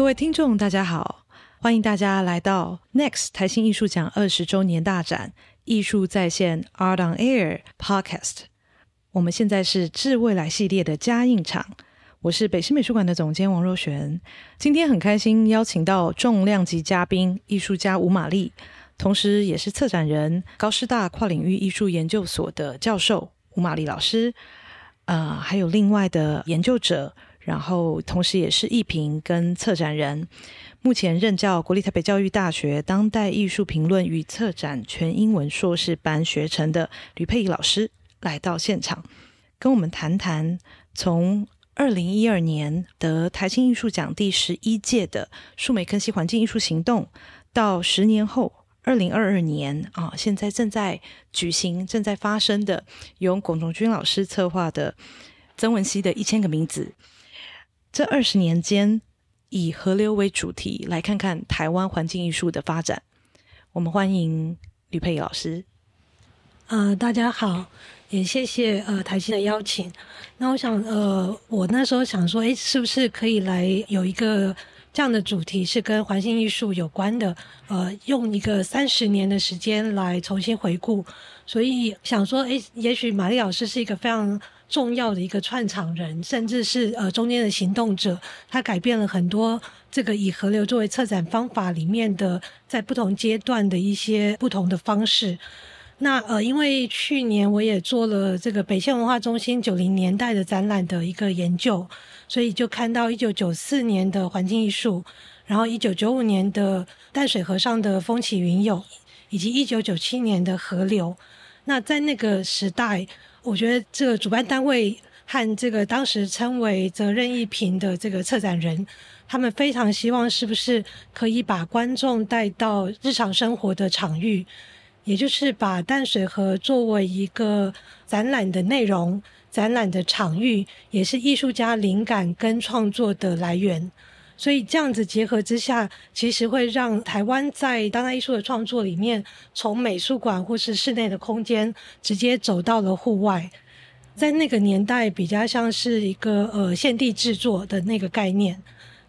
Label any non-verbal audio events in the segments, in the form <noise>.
各位听众，大家好，欢迎大家来到 Next 台新艺术奖二十周年大展艺术在线 Art on Air Podcast。我们现在是致未来系列的加印场，我是北师美术馆的总监王若璇。今天很开心邀请到重量级嘉宾艺术家吴玛丽，同时也是策展人高师大跨领域艺术研究所的教授吴玛丽老师。呃，还有另外的研究者。然后，同时也是艺评跟策展人，目前任教国立台北教育大学当代艺术评论与策展全英文硕士班学程的吕佩仪老师来到现场，跟我们谈谈从二零一二年得台青艺术奖第十一届的数美坑溪环境艺术行动，到十年后二零二二年啊，现在正在举行、正在发生的由龚仲军老师策划的曾文熙的一千个名字。这二十年间，以河流为主题，来看看台湾环境艺术的发展。我们欢迎吕佩老师。呃，大家好，也谢谢呃台新的邀请。那我想，呃，我那时候想说，哎，是不是可以来有一个这样的主题，是跟环境艺术有关的？呃，用一个三十年的时间来重新回顾。所以想说，哎，也许玛丽老师是一个非常。重要的一个串场人，甚至是呃中间的行动者，他改变了很多这个以河流作为策展方法里面的在不同阶段的一些不同的方式。那呃，因为去年我也做了这个北线文化中心九零年代的展览的一个研究，所以就看到一九九四年的环境艺术，然后一九九五年的淡水河上的风起云涌，以及一九九七年的河流。那在那个时代。我觉得这个主办单位和这个当时称为责任一评的这个策展人，他们非常希望是不是可以把观众带到日常生活的场域，也就是把淡水河作为一个展览的内容、展览的场域，也是艺术家灵感跟创作的来源。所以这样子结合之下，其实会让台湾在当代艺术的创作里面，从美术馆或是室内的空间，直接走到了户外。在那个年代，比较像是一个呃现地制作的那个概念。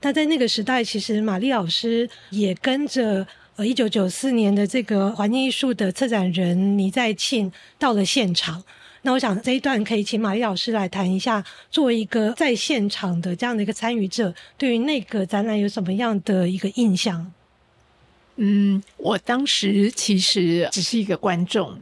但在那个时代，其实玛丽老师也跟着呃一九九四年的这个环境艺术的策展人倪在庆到了现场。那我想这一段可以请玛丽老师来谈一下，作为一个在现场的这样的一个参与者，对于那个展览有什么样的一个印象？嗯，我当时其实只是一个观众。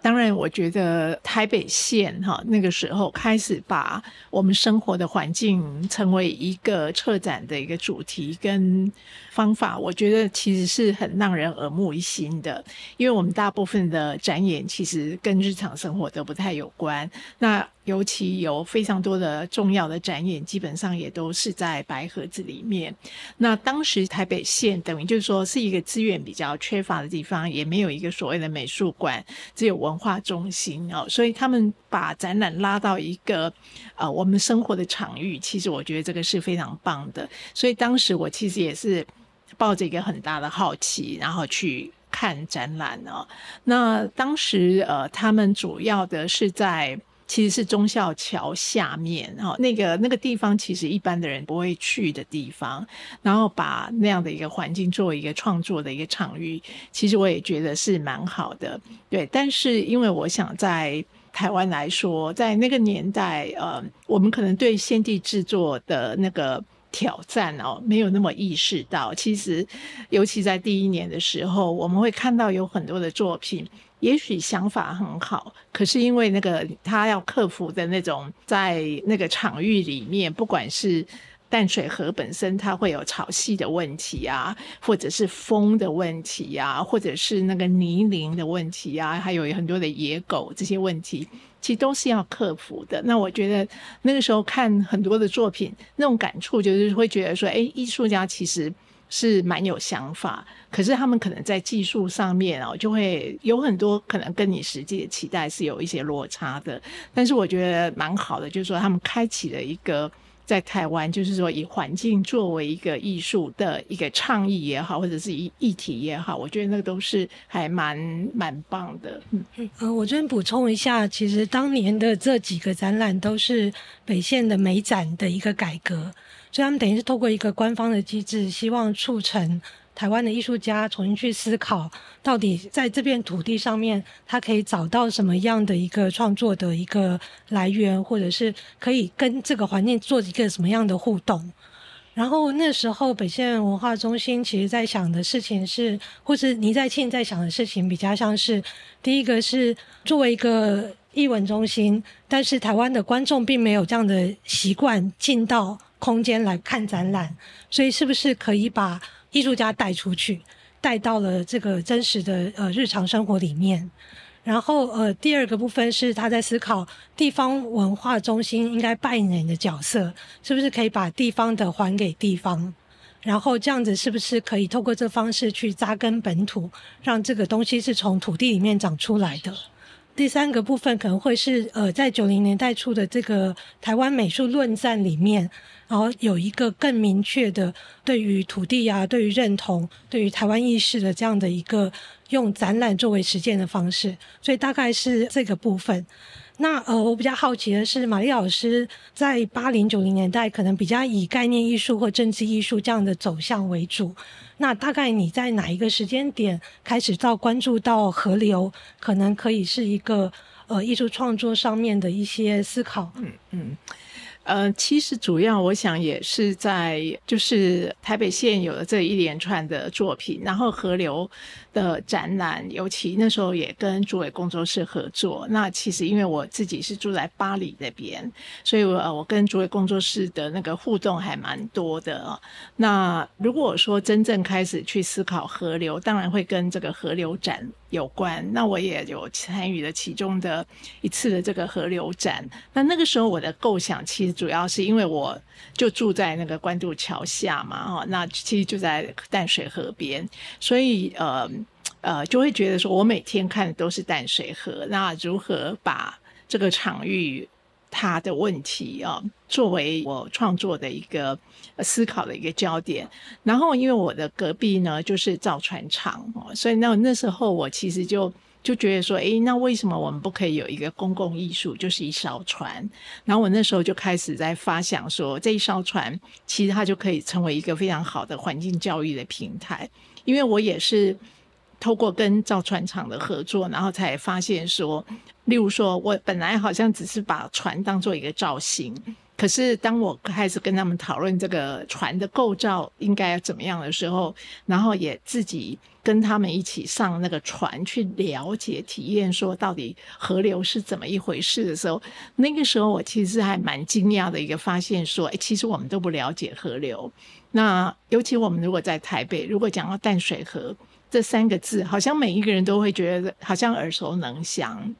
当然，我觉得台北县哈那个时候开始把我们生活的环境成为一个策展的一个主题跟方法，我觉得其实是很让人耳目一新的。因为我们大部分的展演其实跟日常生活都不太有关。那尤其有非常多的重要的展演，基本上也都是在白盒子里面。那当时台北县等于就是说是一个资源比较缺乏的地方，也没有一个所谓的美术馆，只有文化中心哦。所以他们把展览拉到一个呃我们生活的场域，其实我觉得这个是非常棒的。所以当时我其实也是抱着一个很大的好奇，然后去看展览哦。那当时呃他们主要的是在。其实是忠孝桥下面哈，那个那个地方其实一般的人不会去的地方，然后把那样的一个环境作为一个创作的一个场域，其实我也觉得是蛮好的。对，但是因为我想在台湾来说，在那个年代，呃，我们可能对先帝制作的那个挑战哦，没有那么意识到。其实，尤其在第一年的时候，我们会看到有很多的作品。也许想法很好，可是因为那个他要克服的那种，在那个场域里面，不管是淡水河本身，它会有潮汐的问题啊，或者是风的问题啊，或者是那个泥泞的问题啊，还有很多的野狗这些问题，其实都是要克服的。那我觉得那个时候看很多的作品，那种感触就是会觉得说，哎，艺术家其实。是蛮有想法，可是他们可能在技术上面哦，就会有很多可能跟你实际的期待是有一些落差的。但是我觉得蛮好的，就是说他们开启了一个在台湾，就是说以环境作为一个艺术的一个倡议也好，或者是议议题也好，我觉得那个都是还蛮蛮棒的。嗯嗯，呃，我这边补充一下，其实当年的这几个展览都是北线的美展的一个改革。所以他们等于是透过一个官方的机制，希望促成台湾的艺术家重新去思考，到底在这片土地上面，他可以找到什么样的一个创作的一个来源，或者是可以跟这个环境做一个什么样的互动。然后那时候北县文化中心其实在想的事情是，或是倪在庆在想的事情，比较像是第一个是作为一个艺文中心，但是台湾的观众并没有这样的习惯进到空间来看展览，所以是不是可以把艺术家带出去，带到了这个真实的呃日常生活里面？然后，呃，第二个部分是他在思考地方文化中心应该扮演的角色，是不是可以把地方的还给地方？然后这样子是不是可以透过这方式去扎根本土，让这个东西是从土地里面长出来的？第三个部分可能会是，呃，在九零年代初的这个台湾美术论战里面，然后有一个更明确的对于土地啊、对于认同、对于台湾意识的这样的一个用展览作为实践的方式，所以大概是这个部分。那呃，我比较好奇的是，玛丽老师在八零九零年代可能比较以概念艺术或政治艺术这样的走向为主。那大概你在哪一个时间点开始到关注到河流，可能可以是一个呃艺术创作上面的一些思考？嗯嗯。呃，其实主要我想也是在就是台北现有的这一连串的作品，然后河流的展览，尤其那时候也跟主委工作室合作。那其实因为我自己是住在巴黎那边，所以我我跟主委工作室的那个互动还蛮多的。那如果说真正开始去思考河流，当然会跟这个河流展有关。那我也有参与了其中的一次的这个河流展。那那个时候我的构想其实。主要是因为我就住在那个关渡桥下嘛，哈，那其实就在淡水河边，所以呃呃，就会觉得说我每天看的都是淡水河，那如何把这个场域它的问题啊，作为我创作的一个思考的一个焦点。然后因为我的隔壁呢就是造船厂，所以那那时候我其实就。就觉得说，诶，那为什么我们不可以有一个公共艺术，就是一艘船？然后我那时候就开始在发想说，这一艘船其实它就可以成为一个非常好的环境教育的平台。因为我也是透过跟造船厂的合作，然后才发现说，例如说我本来好像只是把船当做一个造型。可是，当我开始跟他们讨论这个船的构造应该要怎么样的时候，然后也自己跟他们一起上那个船去了解、体验，说到底河流是怎么一回事的时候，那个时候我其实还蛮惊讶的一个发现，说，其实我们都不了解河流。那尤其我们如果在台北，如果讲到淡水河这三个字，好像每一个人都会觉得好像耳熟能详。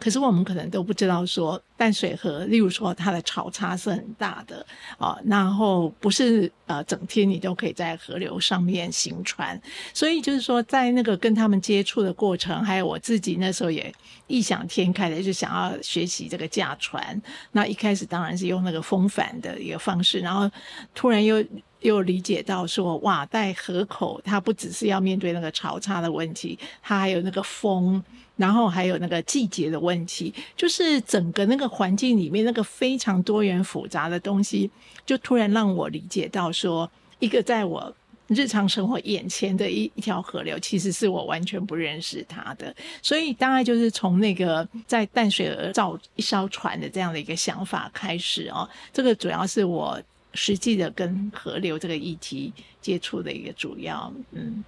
可是我们可能都不知道，说淡水河，例如说它的潮差是很大的啊，然后不是呃整天你都可以在河流上面行船，所以就是说在那个跟他们接触的过程，还有我自己那时候也异想天开的就想要学习这个驾船，那一开始当然是用那个风帆的一个方式，然后突然又又理解到说，哇，在河口它不只是要面对那个潮差的问题，它还有那个风。然后还有那个季节的问题，就是整个那个环境里面那个非常多元复杂的东西，就突然让我理解到说，一个在我日常生活眼前的一一条河流，其实是我完全不认识它的。所以大概就是从那个在淡水河造一艘船的这样的一个想法开始哦，这个主要是我实际的跟河流这个议题接触的一个主要嗯。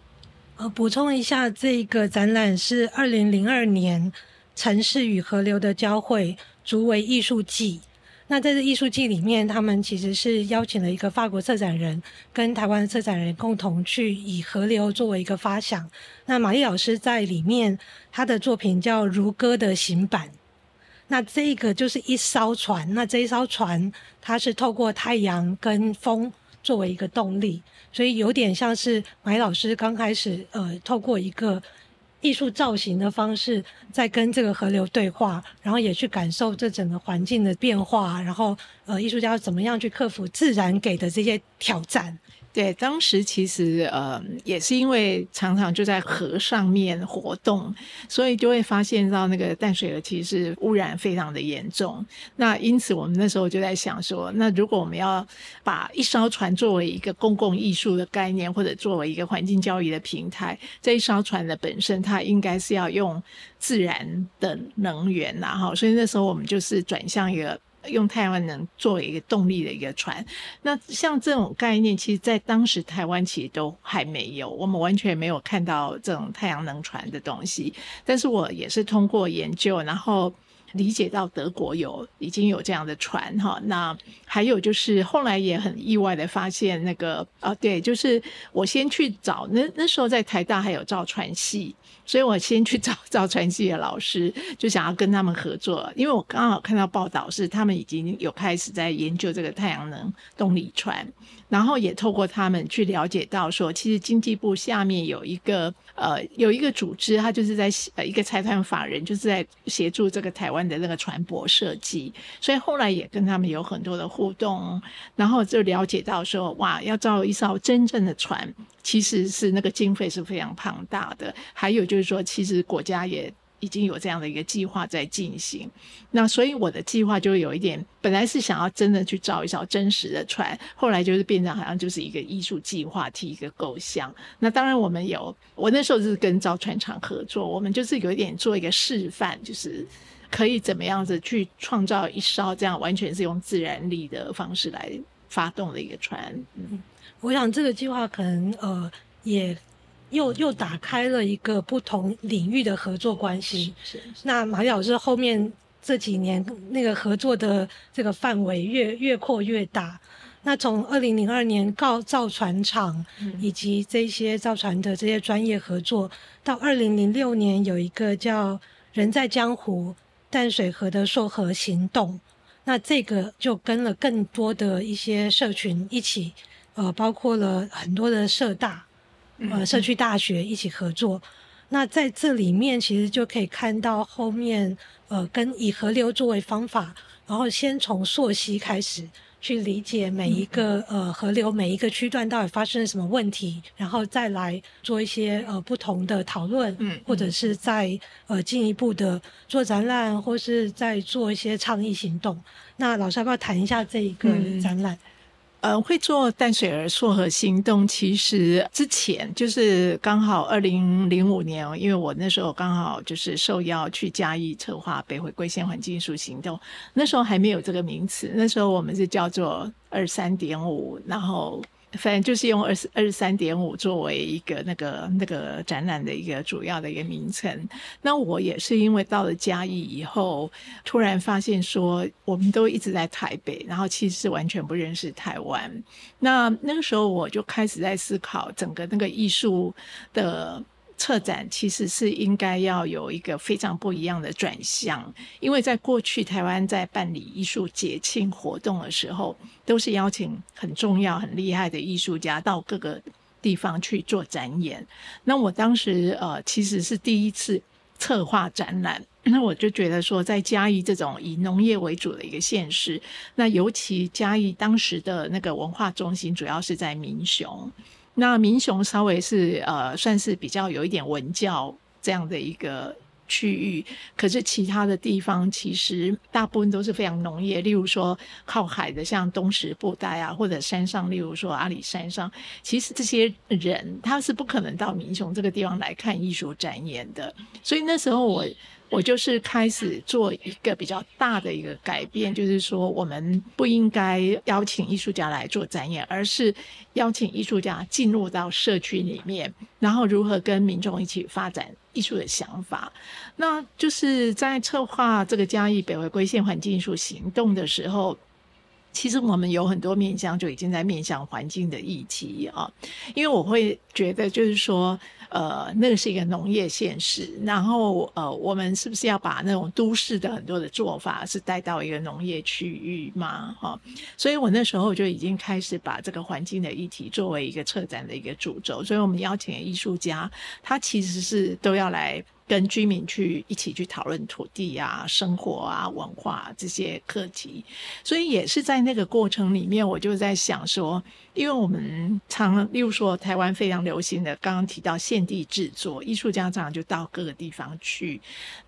呃，补充一下，这个展览是二零零二年城市与河流的交汇竹围艺术季。那在这艺术季里面，他们其实是邀请了一个法国策展人跟台湾策展人共同去以河流作为一个发想。那玛丽老师在里面，他的作品叫《如歌的行板》。那这个就是一艘船，那这一艘船它是透过太阳跟风作为一个动力。所以有点像是马老师刚开始，呃，透过一个艺术造型的方式，在跟这个河流对话，然后也去感受这整个环境的变化，然后呃，艺术家要怎么样去克服自然给的这些挑战。对，当时其实呃也是因为常常就在河上面活动，所以就会发现到那个淡水河其实污染非常的严重。那因此我们那时候就在想说，那如果我们要把一艘船作为一个公共艺术的概念，或者作为一个环境教育的平台，这一艘船的本身它应该是要用自然的能源然后所以那时候我们就是转向一个。用太阳能作为一个动力的一个船，那像这种概念，其实，在当时台湾其实都还没有，我们完全没有看到这种太阳能船的东西。但是我也是通过研究，然后理解到德国有已经有这样的船哈。那还有就是后来也很意外的发现，那个啊，对，就是我先去找那那时候在台大还有造船系。所以我先去找 <laughs> 造船系的老师，就想要跟他们合作，因为我刚好看到报道是他们已经有开始在研究这个太阳能动力船，然后也透过他们去了解到说，其实经济部下面有一个呃有一个组织，它就是在呃一个财团法人，就是在协助这个台湾的那个船舶设计，所以后来也跟他们有很多的互动，然后就了解到说，哇，要造一艘真正的船。其实是那个经费是非常庞大的，还有就说，其实国家也已经有这样的一个计划在进行。那所以我的计划就有一点，本来是想要真的去造一艘真实的船，后来就是变成好像就是一个艺术计划，提一个构想。那当然我们有，我那时候是跟造船厂合作，我们就是有一点做一个示范，就是可以怎么样子去创造一艘这样完全是用自然力的方式来发动的一个船。嗯。我想这个计划可能呃也又又打开了一个不同领域的合作关系。是是。那马老师后面这几年那个合作的这个范围越越扩越大。那从二零零二年告造船厂以及这些造船的这些专业合作，到二零零六年有一个叫“人在江湖”淡水河的溯河行动。那这个就跟了更多的一些社群一起。呃，包括了很多的社大，呃，社区大学一起合作。那在这里面，其实就可以看到后面，呃，跟以河流作为方法，然后先从溯溪开始去理解每一个呃河流每一个区段到底发生了什么问题，然后再来做一些呃不同的讨论，嗯，或者是在呃进一步的做展览，或是在做一些倡议行动。那老师要不要谈一下这一个展览？呃，会做淡水儿溯和行动，其实之前就是刚好二零零五年，因为我那时候刚好就是受邀去嘉义策划北回归线环境艺术行动，那时候还没有这个名词，那时候我们是叫做二三点五，然后。反正就是用二十二十三点五作为一个那个那个展览的一个主要的一个名称。那我也是因为到了嘉义以后，突然发现说，我们都一直在台北，然后其实是完全不认识台湾。那那个时候我就开始在思考整个那个艺术的。策展其实是应该要有一个非常不一样的转向，因为在过去台湾在办理艺术节庆活动的时候，都是邀请很重要、很厉害的艺术家到各个地方去做展演。那我当时呃其实是第一次策划展览，那我就觉得说，在嘉义这种以农业为主的一个县市，那尤其嘉义当时的那个文化中心主要是在民雄。那民雄稍微是呃，算是比较有一点文教这样的一个区域，可是其他的地方其实大部分都是非常农业，例如说靠海的，像东石布袋啊，或者山上，例如说阿里山上，其实这些人他是不可能到民雄这个地方来看艺术展演的，所以那时候我。我就是开始做一个比较大的一个改变，就是说我们不应该邀请艺术家来做展演，而是邀请艺术家进入到社区里面，然后如何跟民众一起发展艺术的想法。那就是在策划这个嘉义北回归线环境艺术行动的时候。其实我们有很多面向就已经在面向环境的议题啊，因为我会觉得就是说，呃，那个是一个农业现实，然后呃，我们是不是要把那种都市的很多的做法是带到一个农业区域嘛？哈，所以我那时候就已经开始把这个环境的议题作为一个策展的一个主轴，所以我们邀请艺术家，他其实是都要来。跟居民去一起去讨论土地啊、生活啊、文化这些课题。所以也是在那个过程里面，我就在想说，因为我们常例如说台湾非常流行的，刚刚提到现地制作，艺术家常常就到各个地方去。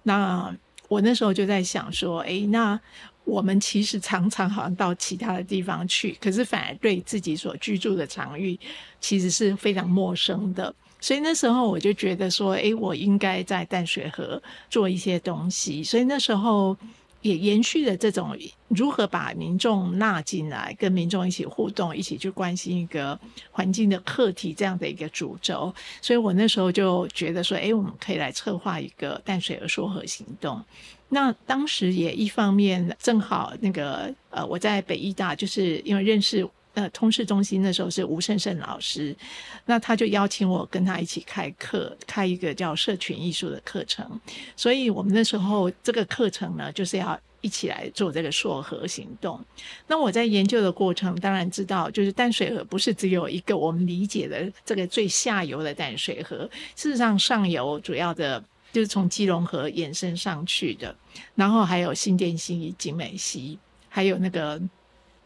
那我那时候就在想说，哎，那。我们其实常常好像到其他的地方去，可是反而对自己所居住的场域其实是非常陌生的。所以那时候我就觉得说，诶，我应该在淡水河做一些东西。所以那时候也延续了这种如何把民众纳进来，跟民众一起互动，一起去关心一个环境的课题这样的一个主轴。所以我那时候就觉得说，诶，我们可以来策划一个淡水河说和行动。那当时也一方面正好那个呃，我在北医大，就是因为认识呃通识中心那时候是吴胜胜老师，那他就邀请我跟他一起开课，开一个叫社群艺术的课程。所以我们那时候这个课程呢，就是要一起来做这个硕和行动。那我在研究的过程，当然知道，就是淡水河不是只有一个我们理解的这个最下游的淡水河，事实上上游主要的。就是从基隆河延伸上去的，然后还有新店溪、景美溪，还有那个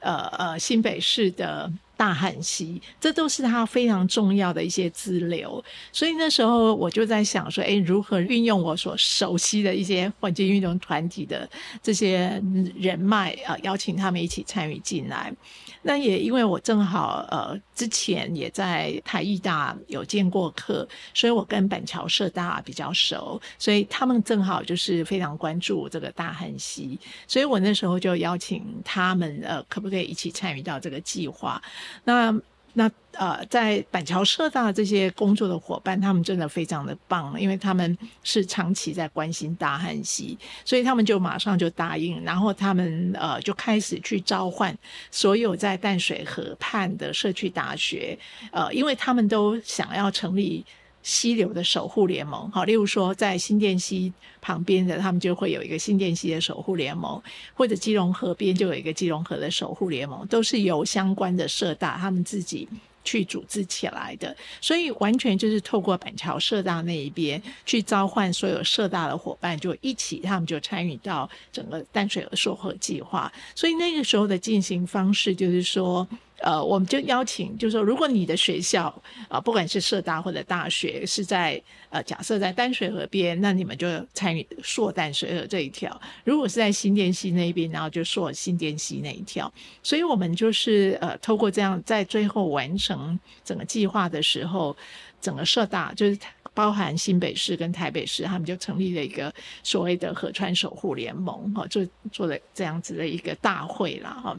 呃呃新北市的。大汉溪，这都是它非常重要的一些支流，所以那时候我就在想说，哎，如何运用我所熟悉的一些环境运动团体的这些人脉啊，邀请他们一起参与进来。那也因为我正好呃之前也在台艺大有见过课，所以我跟板桥社大比较熟，所以他们正好就是非常关注这个大汉溪，所以我那时候就邀请他们呃，可不可以一起参与到这个计划？那那呃，在板桥社大这些工作的伙伴，他们真的非常的棒，因为他们是长期在关心大汉溪，所以他们就马上就答应，然后他们呃就开始去召唤所有在淡水河畔的社区大学，呃，因为他们都想要成立。溪流的守护联盟，好，例如说在新店溪旁边的，他们就会有一个新店溪的守护联盟，或者基隆河边就有一个基隆河的守护联盟，都是由相关的社大他们自己去组织起来的，所以完全就是透过板桥社大那一边去召唤所有社大的伙伴，就一起，他们就参与到整个淡水河溯河计划，所以那个时候的进行方式就是说。呃，我们就邀请，就是说，如果你的学校啊，不管是社大或者大学，是在呃，假设在淡水河边，那你们就参与硕淡水河这一条；如果是在新店溪那边，然后就硕新店溪那一条。所以，我们就是呃，透过这样，在最后完成整个计划的时候，整个社大就是包含新北市跟台北市，他们就成立了一个所谓的河川守护联盟，哈，做做了这样子的一个大会了，哈。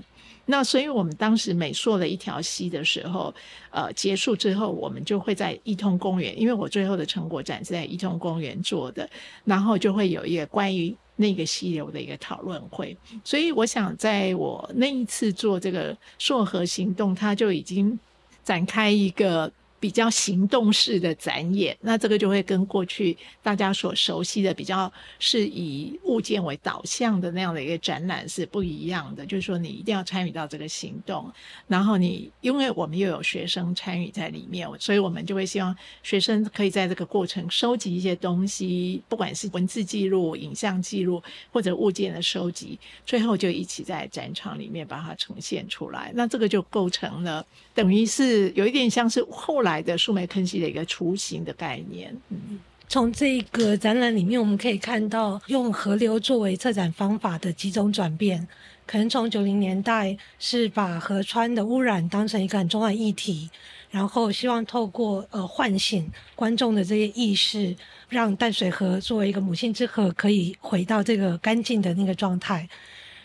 那所以，我们当时美硕的一条溪的时候，呃，结束之后，我们就会在一通公园，因为我最后的成果展是在一通公园做的，然后就会有一个关于那个溪流的一个讨论会。所以，我想在我那一次做这个硕河行动，它就已经展开一个。比较行动式的展演，那这个就会跟过去大家所熟悉的比较是以物件为导向的那样的一个展览是不一样的。就是说，你一定要参与到这个行动，然后你因为我们又有学生参与在里面，所以我们就会希望学生可以在这个过程收集一些东西，不管是文字记录、影像记录或者物件的收集，最后就一起在展场里面把它呈现出来。那这个就构成了，等于是有一点像是后来。的树莓坑溪的一个雏形的概念。嗯，从这个展览里面，我们可以看到用河流作为策展方法的几种转变。可能从九零年代是把河川的污染当成一个很重要的议题，然后希望透过呃唤醒观众的这些意识，让淡水河作为一个母亲之河，可以回到这个干净的那个状态。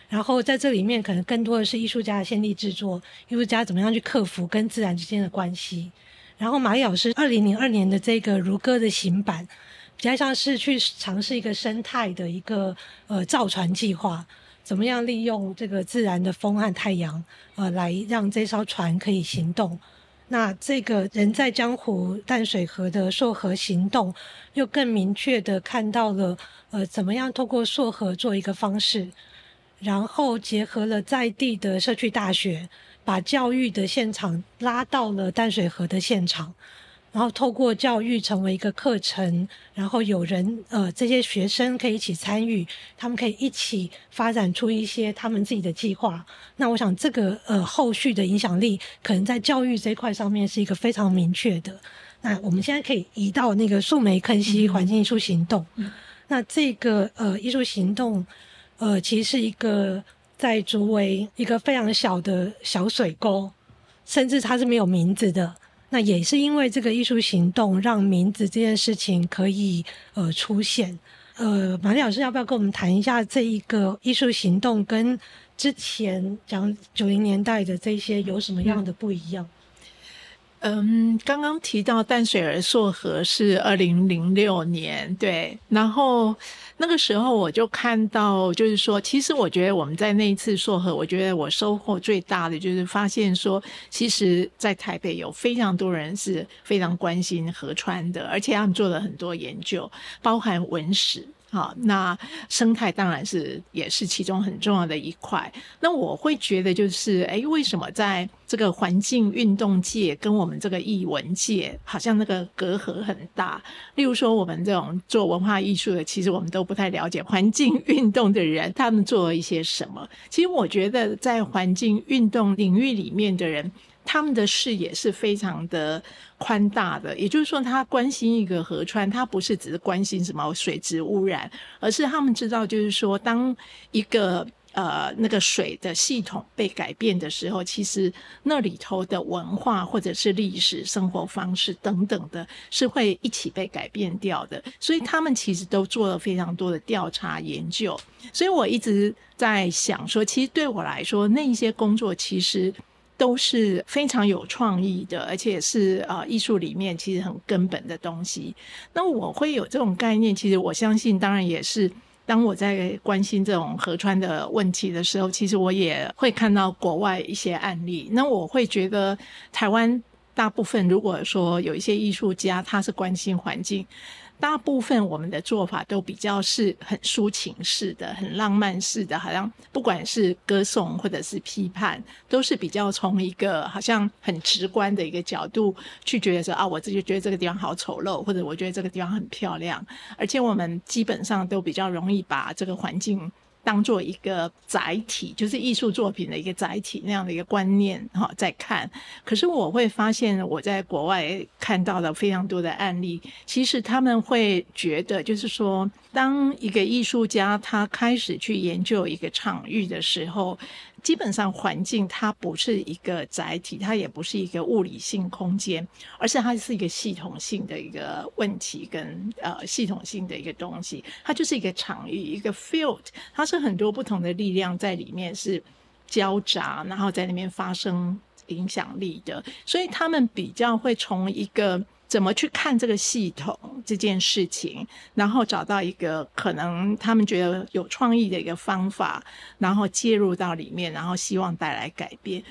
然后在这里面，可能更多的是艺术家的先例制作，艺术家怎么样去克服跟自然之间的关系。然后马老师二零零二年的这个如歌的行版，比较像是去尝试一个生态的一个呃造船计划，怎么样利用这个自然的风和太阳，呃，来让这艘船可以行动。那这个人在江湖淡水河的溯河行动，又更明确的看到了呃，怎么样透过溯河做一个方式，然后结合了在地的社区大学。把教育的现场拉到了淡水河的现场，然后透过教育成为一个课程，然后有人呃这些学生可以一起参与，他们可以一起发展出一些他们自己的计划。那我想这个呃后续的影响力，可能在教育这一块上面是一个非常明确的。那我们现在可以移到那个树莓坑溪环境艺术行动。那这个呃艺术行动，呃其实是一个在竹围一个非常小的小水沟，甚至它是没有名字的。那也是因为这个艺术行动，让名字这件事情可以呃出现。呃，马丽老师要不要跟我们谈一下这一个艺术行动跟之前讲九零年代的这些有什么样的不一样？嗯刚刚提到淡水儿硕河是二零零六年，对，然后那个时候我就看到，就是说，其实我觉得我们在那一次硕河，我觉得我收获最大的就是发现说，其实，在台北有非常多人是非常关心河川的，而且他们做了很多研究，包含文史。好，那生态当然是也是其中很重要的一块。那我会觉得就是，哎，为什么在这个环境运动界跟我们这个艺文界好像那个隔阂很大？例如说，我们这种做文化艺术的，其实我们都不太了解环境 <laughs> 运动的人，他们做了一些什么。其实我觉得，在环境运动领域里面的人。他们的视野是非常的宽大的，也就是说，他关心一个河川，他不是只是关心什么水质污染，而是他们知道，就是说，当一个呃那个水的系统被改变的时候，其实那里头的文化或者是历史、生活方式等等的，是会一起被改变掉的。所以他们其实都做了非常多的调查研究。所以我一直在想说，其实对我来说，那一些工作其实。都是非常有创意的，而且是啊，艺术里面其实很根本的东西。那我会有这种概念，其实我相信，当然也是当我在关心这种河川的问题的时候，其实我也会看到国外一些案例。那我会觉得，台湾大部分如果说有一些艺术家，他是关心环境。大部分我们的做法都比较是很抒情式的、很浪漫式的，好像不管是歌颂或者是批判，都是比较从一个好像很直观的一个角度去觉得说啊，我自己觉得这个地方好丑陋，或者我觉得这个地方很漂亮，而且我们基本上都比较容易把这个环境。当做一个载体，就是艺术作品的一个载体那样的一个观念哈，在看。可是我会发现，我在国外看到了非常多的案例，其实他们会觉得，就是说，当一个艺术家他开始去研究一个场域的时候。基本上，环境它不是一个载体，它也不是一个物理性空间，而是它是一个系统性的一个问题跟呃系统性的一个东西。它就是一个场域，一个 field，它是很多不同的力量在里面是交杂，然后在那边发生影响力的。所以他们比较会从一个。怎么去看这个系统这件事情，然后找到一个可能他们觉得有创意的一个方法，然后介入到里面，然后希望带来改变。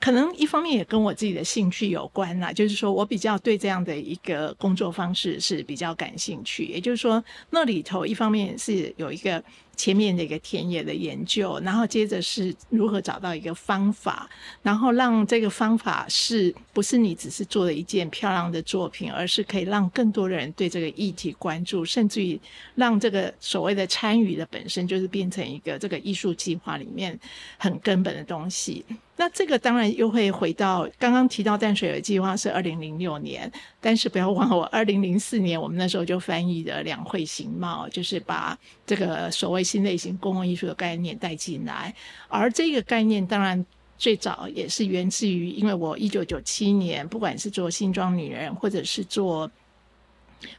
可能一方面也跟我自己的兴趣有关啦，就是说我比较对这样的一个工作方式是比较感兴趣。也就是说，那里头一方面是有一个。前面的一个田野的研究，然后接着是如何找到一个方法，然后让这个方法是不是你只是做了一件漂亮的作品，而是可以让更多的人对这个议题关注，甚至于让这个所谓的参与的本身就是变成一个这个艺术计划里面很根本的东西。那这个当然又会回到刚刚提到淡水的计划是二零零六年，但是不要忘了，我二零零四年我们那时候就翻译的两会形貌，就是把这个所谓新类型公共艺术的概念带进来。而这个概念当然最早也是源自于，因为我一九九七年不管是做新装女人，或者是做。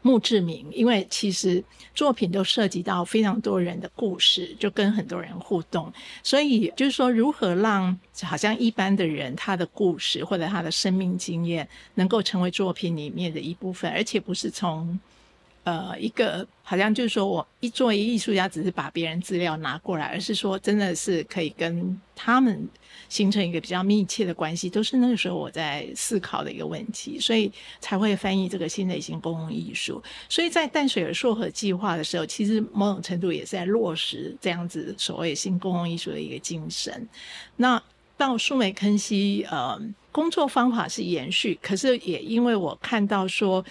墓志铭，因为其实作品都涉及到非常多人的故事，就跟很多人互动，所以就是说，如何让好像一般的人他的故事或者他的生命经验能够成为作品里面的一部分，而且不是从。呃，一个好像就是说我一作为艺术家，只是把别人资料拿过来，而是说真的是可以跟他们形成一个比较密切的关系，都是那个时候我在思考的一个问题，所以才会翻译这个新类型公共艺术。所以在淡水尔硕和计划的时候，其实某种程度也是在落实这样子所谓新公共艺术的一个精神。那到树梅坑溪，呃，工作方法是延续，可是也因为我看到说。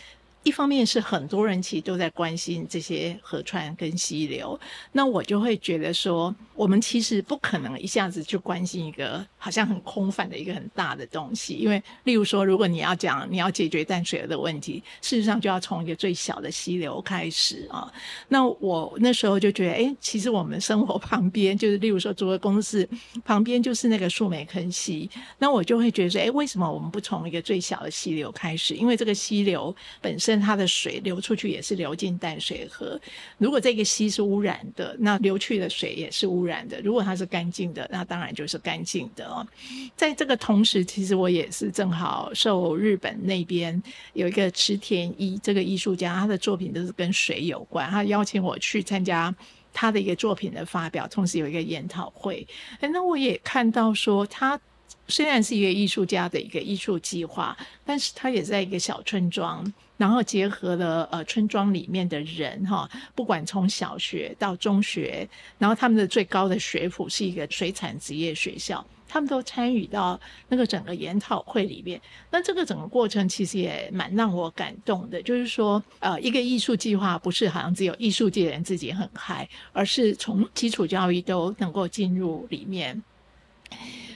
一方面是很多人其实都在关心这些河川跟溪流，那我就会觉得说，我们其实不可能一下子就关心一个好像很空泛的一个很大的东西，因为例如说，如果你要讲你要解决淡水的问题，事实上就要从一个最小的溪流开始啊。那我那时候就觉得，哎，其实我们生活 <laughs> 旁边就是例如说，租个公司旁边就是那个树莓坑溪，那我就会觉得说，哎，为什么我们不从一个最小的溪流开始？因为这个溪流本身。它的水流出去也是流进淡水河。如果这个溪是污染的，那流去的水也是污染的。如果它是干净的，那当然就是干净的哦。在这个同时，其实我也是正好受日本那边有一个池田一这个艺术家，他的作品都是跟水有关，他邀请我去参加他的一个作品的发表，同时有一个研讨会。哎，那我也看到说他。虽然是一个艺术家的一个艺术计划，但是他也在一个小村庄，然后结合了呃村庄里面的人哈，不管从小学到中学，然后他们的最高的学府是一个水产职业学校，他们都参与到那个整个研讨会里面。那这个整个过程其实也蛮让我感动的，就是说呃一个艺术计划不是好像只有艺术界人自己很嗨，而是从基础教育都能够进入里面。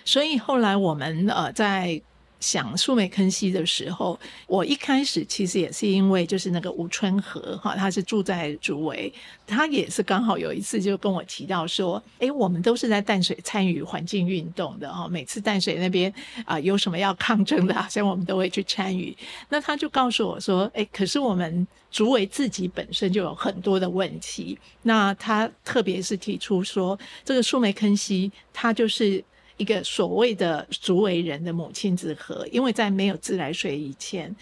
所以后来我们呃在想树梅坑溪的时候，我一开始其实也是因为就是那个吴春和哈，他是住在竹围，他也是刚好有一次就跟我提到说，哎，我们都是在淡水参与环境运动的哈，每次淡水那边啊有什么要抗争的，好像我们都会去参与。那他就告诉我说，哎，可是我们竹围自己本身就有很多的问题，那他特别是提出说，这个树梅坑溪它就是。一个所谓的竹围人的母亲之河，因为在没有自来水以前，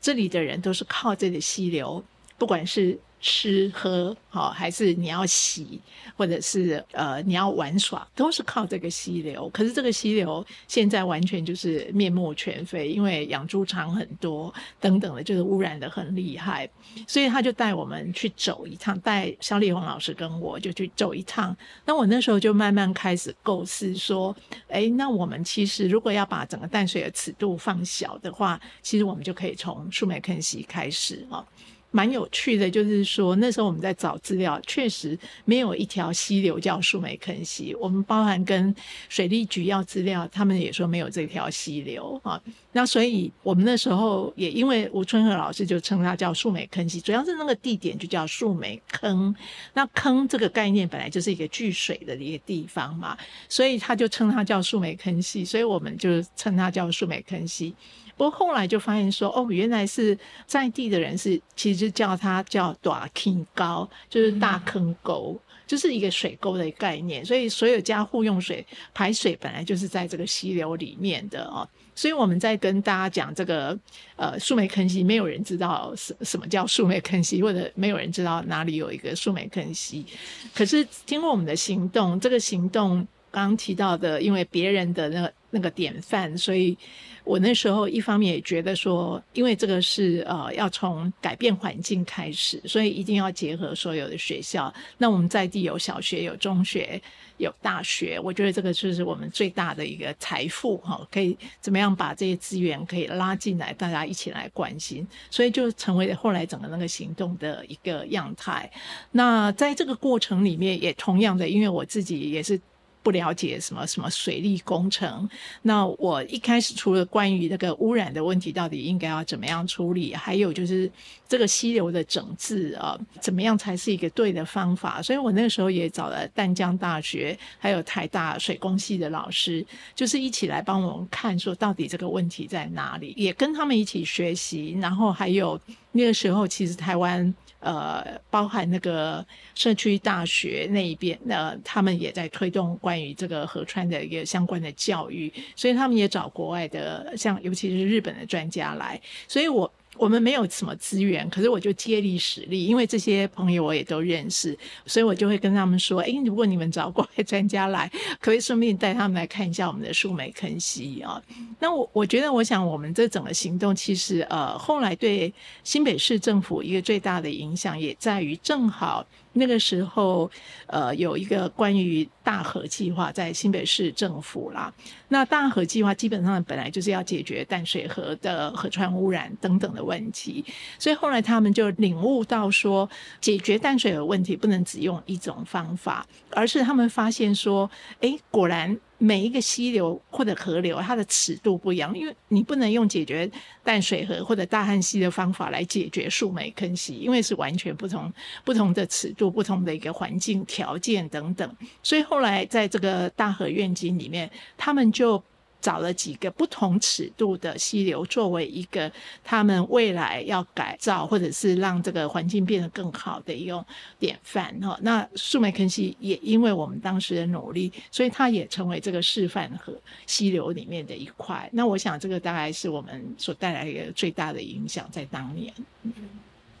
这里的人都是靠这个溪流，不管是。吃喝好，还是你要洗，或者是呃你要玩耍，都是靠这个溪流。可是这个溪流现在完全就是面目全非，因为养猪场很多等等的，就是污染的很厉害。所以他就带我们去走一趟，带肖丽红老师跟我就去走一趟。那我那时候就慢慢开始构思说，哎，那我们其实如果要把整个淡水的尺度放小的话，其实我们就可以从树莓坑溪开始啊。蛮有趣的，就是说那时候我们在找资料，确实没有一条溪流叫树莓坑溪。我们包含跟水利局要资料，他们也说没有这条溪流啊。那所以我们那时候也因为吴春和老师就称它叫树莓坑溪，主要是那个地点就叫树莓坑。那坑这个概念本来就是一个聚水的一个地方嘛，所以他就称它叫树莓坑溪，所以我们就称它叫树莓坑溪。不过后来就发现说，哦，原来是在地的人是其实叫它叫大坑沟，就是大坑沟，就是一个水沟的概念。所以所有家户用水排水本来就是在这个溪流里面的哦。所以我们在跟大家讲这个呃树莓坑溪，没有人知道什什么叫树莓坑溪，或者没有人知道哪里有一个树莓坑溪。可是经过我们的行动，这个行动刚刚提到的，因为别人的那个那个典范，所以。我那时候一方面也觉得说，因为这个是呃要从改变环境开始，所以一定要结合所有的学校。那我们在地有小学、有中学、有大学，我觉得这个就是我们最大的一个财富哈，可以怎么样把这些资源可以拉进来，大家一起来关心，所以就成为后来整个那个行动的一个样态。那在这个过程里面，也同样的，因为我自己也是。不了解什么什么水利工程，那我一开始除了关于那个污染的问题，到底应该要怎么样处理，还有就是这个溪流的整治啊，怎么样才是一个对的方法？所以我那个时候也找了淡江大学还有台大水工系的老师，就是一起来帮我们看，说到底这个问题在哪里，也跟他们一起学习，然后还有那个时候其实台湾。呃，包含那个社区大学那一边，那他们也在推动关于这个河川的一个相关的教育，所以他们也找国外的，像尤其是日本的专家来，所以我。我们没有什么资源，可是我就借力使力，因为这些朋友我也都认识，所以我就会跟他们说：，哎，如果你们找国外专家来，可以顺便带他们来看一下我们的树莓坑溪啊。那我我觉得，我想我们这整个行动，其实呃，后来对新北市政府一个最大的影响，也在于正好。那个时候，呃，有一个关于大河计划在新北市政府啦。那大河计划基本上本来就是要解决淡水河的河川污染等等的问题，所以后来他们就领悟到说，解决淡水河问题不能只用一种方法，而是他们发现说，哎，果然。每一个溪流或者河流，它的尺度不一样，因为你不能用解决淡水河或者大汉溪的方法来解决树莓坑溪，因为是完全不同 <laughs> 不同的尺度、不同的一个环境条件等等。所以后来在这个大河愿景里面，他们就。找了几个不同尺度的溪流，作为一个他们未来要改造或者是让这个环境变得更好的一种典范哈。那树梅坑溪也因为我们当时的努力，所以它也成为这个示范和溪流里面的一块。那我想这个大概是我们所带来一个最大的影响，在当年。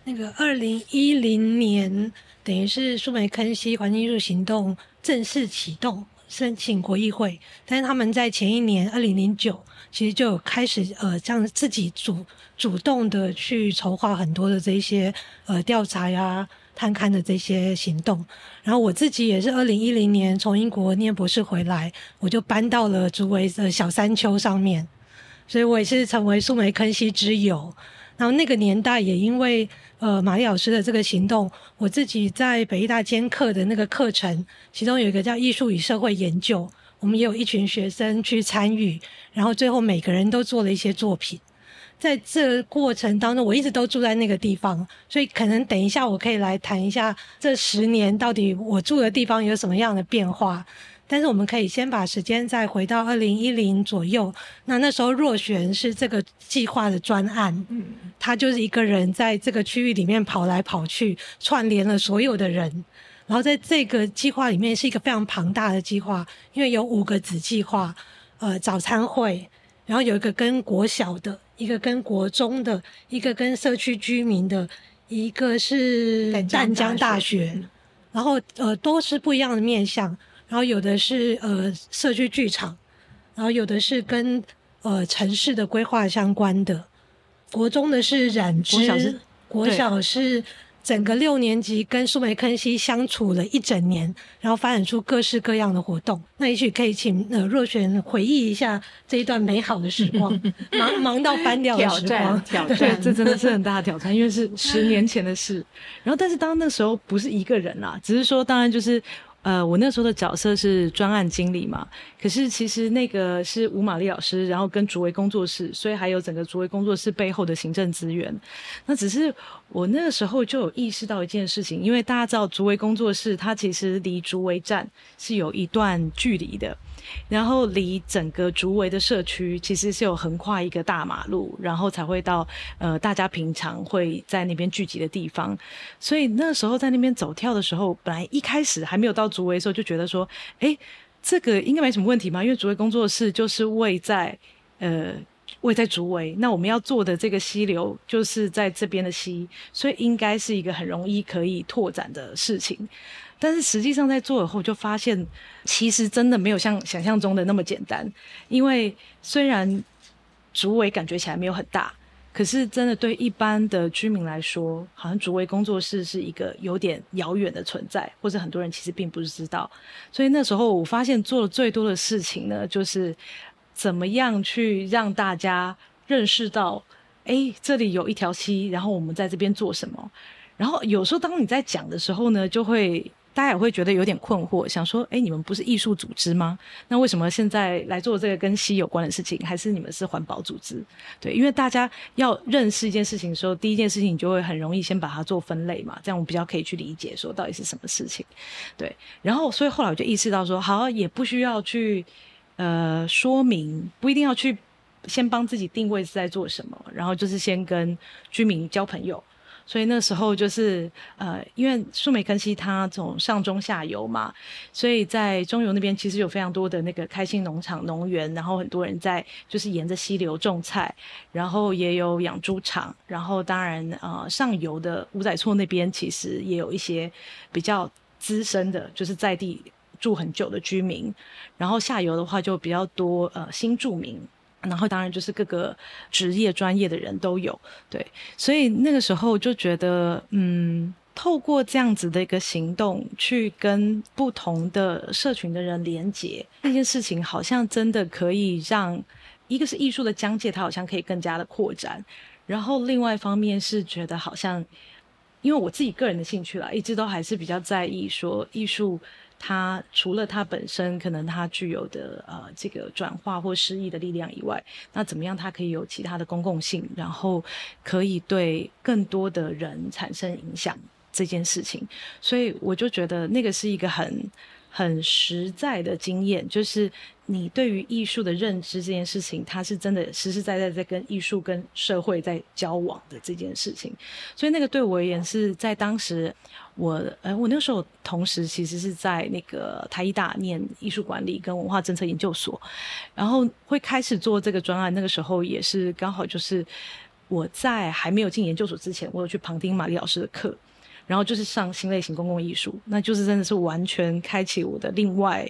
那个二零一零年，等于是树梅坑溪环境艺术行动正式启动。申请国议会，但是他们在前一年二零零九，其实就有开始呃，这样自己主主动的去筹划很多的这些呃调查呀、探勘的这些行动。然后我自己也是二零一零年从英国念博士回来，我就搬到了竹围的小山丘上面，所以我也是成为树梅坑溪之友。然后那个年代也因为呃玛丽老师的这个行动，我自己在北艺大兼课的那个课程，其中有一个叫艺术与社会研究，我们也有一群学生去参与，然后最后每个人都做了一些作品。在这过程当中，我一直都住在那个地方，所以可能等一下我可以来谈一下这十年到底我住的地方有什么样的变化。但是我们可以先把时间再回到二零一零左右，那那时候若璇是这个计划的专案，嗯，他就是一个人在这个区域里面跑来跑去，串联了所有的人，然后在这个计划里面是一个非常庞大的计划，因为有五个子计划，呃，早餐会，然后有一个跟国小的，一个跟国中的，一个跟社区居民的，一个是淡江大学，然后呃都是不一样的面向。然后有的是呃社区剧场，然后有的是跟呃城市的规划相关的，国中的是染织，国小是整个六年级跟苏梅坑溪相处了一整年，然后发展出各式各样的活动。那也许可以请呃若璇回忆一下这一段美好的时光，<laughs> 忙忙到翻掉的时光，挑 <laughs> 战，这真的是很大的挑战，因为是十年前的事。然后但是当那时候不是一个人啦，只是说当然就是。呃，我那时候的角色是专案经理嘛，可是其实那个是吴玛丽老师，然后跟竹围工作室，所以还有整个竹围工作室背后的行政资源。那只是我那个时候就有意识到一件事情，因为大家知道竹围工作室，它其实离竹围站是有一段距离的。然后离整个竹围的社区其实是有横跨一个大马路，然后才会到呃大家平常会在那边聚集的地方。所以那时候在那边走跳的时候，本来一开始还没有到竹围的时候，就觉得说，哎，这个应该没什么问题嘛，因为竹围工作室就是位在呃位在竹围，那我们要做的这个溪流就是在这边的溪，所以应该是一个很容易可以拓展的事情。但是实际上在做以后，就发现其实真的没有像想象中的那么简单。因为虽然竹围感觉起来没有很大，可是真的对一般的居民来说，好像竹围工作室是一个有点遥远的存在，或者很多人其实并不是知道。所以那时候我发现做的最多的事情呢，就是怎么样去让大家认识到，哎，这里有一条溪，然后我们在这边做什么。然后有时候当你在讲的时候呢，就会。大家也会觉得有点困惑，想说：哎，你们不是艺术组织吗？那为什么现在来做这个跟溪有关的事情？还是你们是环保组织？对，因为大家要认识一件事情的时候，第一件事情你就会很容易先把它做分类嘛，这样我比较可以去理解说到底是什么事情。对，然后所以后来我就意识到说，好，也不需要去呃说明，不一定要去先帮自己定位是在做什么，然后就是先跟居民交朋友。所以那时候就是呃，因为树莓坑溪它从上中下游嘛，所以在中游那边其实有非常多的那个开心农场农园，然后很多人在就是沿着溪流种菜，然后也有养猪场，然后当然呃上游的五仔厝那边其实也有一些比较资深的，就是在地住很久的居民，然后下游的话就比较多呃新住民。然后当然就是各个职业专业的人都有，对，所以那个时候就觉得，嗯，透过这样子的一个行动，去跟不同的社群的人连接，这件事情好像真的可以让一个是艺术的疆界，它好像可以更加的扩展。然后另外一方面是觉得好像，因为我自己个人的兴趣啦，一直都还是比较在意说艺术。它除了它本身可能它具有的呃这个转化或诗意的力量以外，那怎么样它可以有其他的公共性，然后可以对更多的人产生影响这件事情，所以我就觉得那个是一个很。很实在的经验，就是你对于艺术的认知这件事情，它是真的实实在在在跟艺术跟社会在交往的这件事情。所以那个对我而言是在当时，我呃我那时候同时其实是在那个台艺大念艺术管理跟文化政策研究所，然后会开始做这个专案。那个时候也是刚好就是我在还没有进研究所之前，我有去旁听玛丽老师的课。然后就是上新类型公共艺术，那就是真的是完全开启我的另外